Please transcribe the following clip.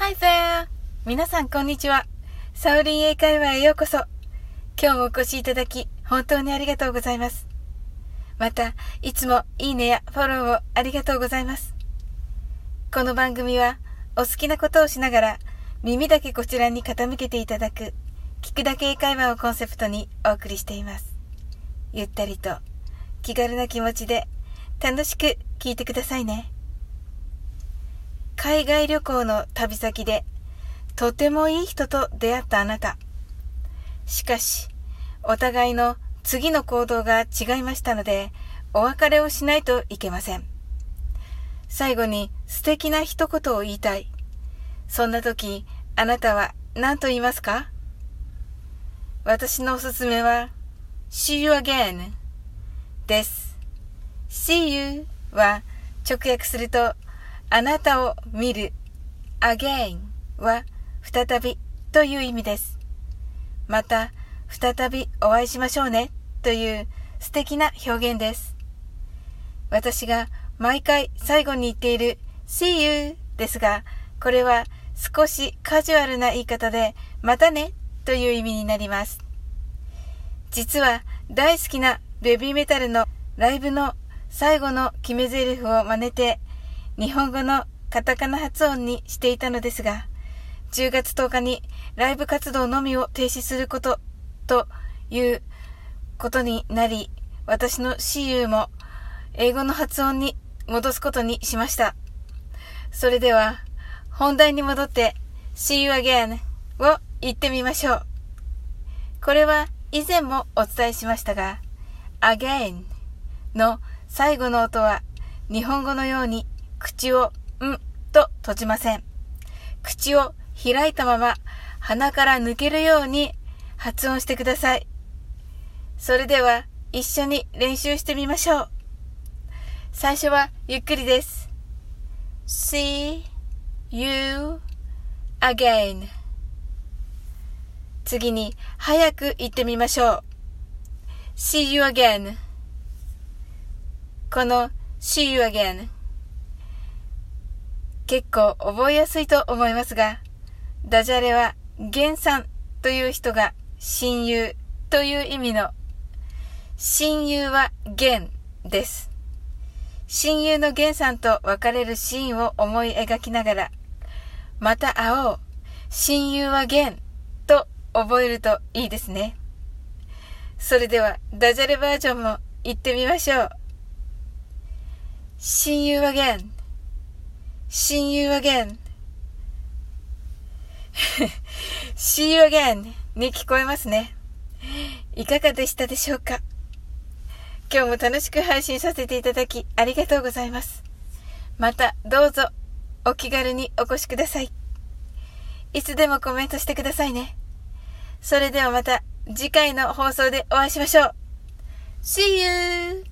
Hi there! 皆さんこんにちは。サウリン英会話へようこそ。今日もお越しいただき、本当にありがとうございます。また、いつもいいねやフォローをありがとうございます。この番組は、お好きなことをしながら、耳だけこちらに傾けていただく、聞くだけ英会話をコンセプトにお送りしています。ゆったりと、気軽な気持ちで、楽しく聞いてくださいね。海外旅行の旅先でとてもいい人と出会ったあなた。しかし、お互いの次の行動が違いましたので、お別れをしないといけません。最後に素敵な一言を言いたい。そんな時、あなたは何と言いますか？私のおすすめは、See you again です。See you は直訳するとあなたを見る again は再びという意味です。また、再びお会いしましょうねという素敵な表現です。私が毎回最後に言っている see you ですが、これは少しカジュアルな言い方でまたねという意味になります。実は大好きなベビーメタルのライブの最後の決め台詞を真似て日本語のカタカナ発音にしていたのですが、10月10日にライブ活動のみを停止することということになり、私の See you も英語の発音に戻すことにしました。それでは、本題に戻って See you again を言ってみましょう。これは以前もお伝えしましたが、again の最後の音は日本語のように口をんと閉じません。口を開いたまま鼻から抜けるように発音してください。それでは一緒に練習してみましょう。最初はゆっくりです。See you again 次に早く言ってみましょう。See you again この See you again 結構覚えやすいと思いますが、ダジャレは、ゲンさんという人が親友という意味の、親友はゲンです。親友のゲンさんと別れるシーンを思い描きながら、また会おう、親友はゲンと覚えるといいですね。それでは、ダジャレバージョンも行ってみましょう。親友はゲン See you again. See you again に聞こえますね。いかがでしたでしょうか？今日も楽しく配信させていただきありがとうございます。またどうぞお気軽にお越しください。いつでもコメントしてくださいね。それではまた次回の放送でお会いしましょう。See you!